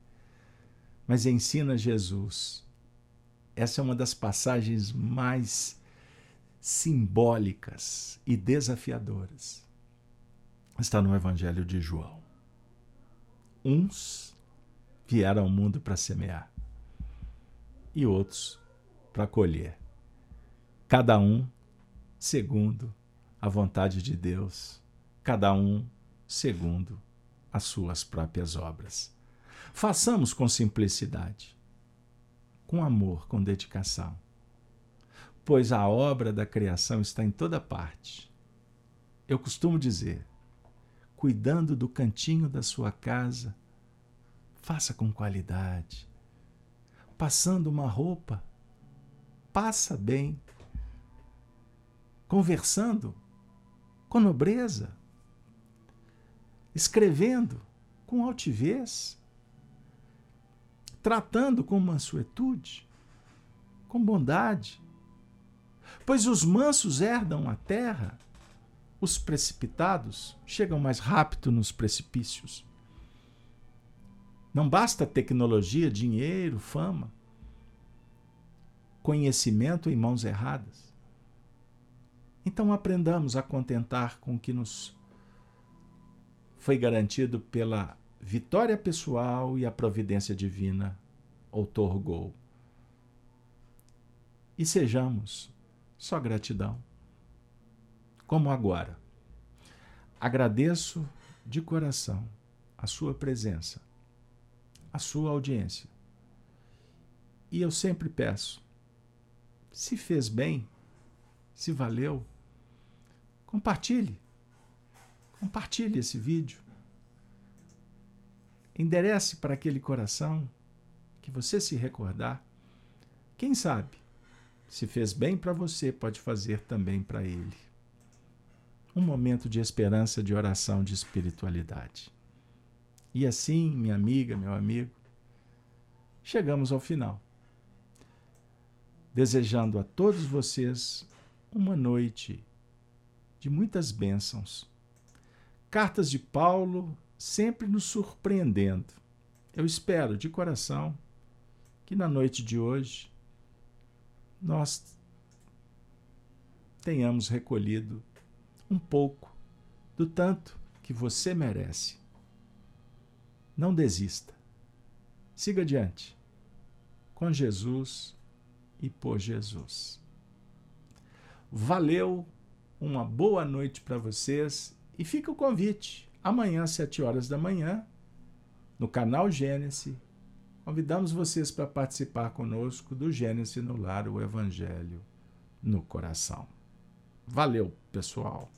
mas ensina Jesus. Essa é uma das passagens mais simbólicas e desafiadoras. Está no Evangelho de João. Uns vieram ao mundo para semear e outros para colher. Cada um segundo a vontade de Deus, cada um segundo as suas próprias obras. Façamos com simplicidade, com amor, com dedicação pois a obra da criação está em toda parte. Eu costumo dizer: cuidando do cantinho da sua casa, faça com qualidade. Passando uma roupa, passa bem. Conversando com nobreza. Escrevendo com altivez. Tratando com mansuetude, com bondade Pois os mansos herdam a terra, os precipitados chegam mais rápido nos precipícios. Não basta tecnologia, dinheiro, fama, conhecimento em mãos erradas. Então aprendamos a contentar com o que nos foi garantido pela vitória pessoal e a providência divina outorgou. E sejamos só gratidão. Como agora. Agradeço de coração a sua presença, a sua audiência. E eu sempre peço: se fez bem, se valeu, compartilhe. Compartilhe esse vídeo. Enderece para aquele coração que você se recordar. Quem sabe se fez bem para você, pode fazer também para ele. Um momento de esperança, de oração, de espiritualidade. E assim, minha amiga, meu amigo, chegamos ao final. Desejando a todos vocês uma noite de muitas bênçãos. Cartas de Paulo sempre nos surpreendendo. Eu espero de coração que na noite de hoje nós tenhamos recolhido um pouco do tanto que você merece. Não desista. Siga adiante. Com Jesus e por Jesus. Valeu, uma boa noite para vocês e fica o convite. Amanhã, às 7 horas da manhã, no canal Gênesis, Convidamos vocês para participar conosco do Gênesis no Lar, o Evangelho no Coração. Valeu, pessoal!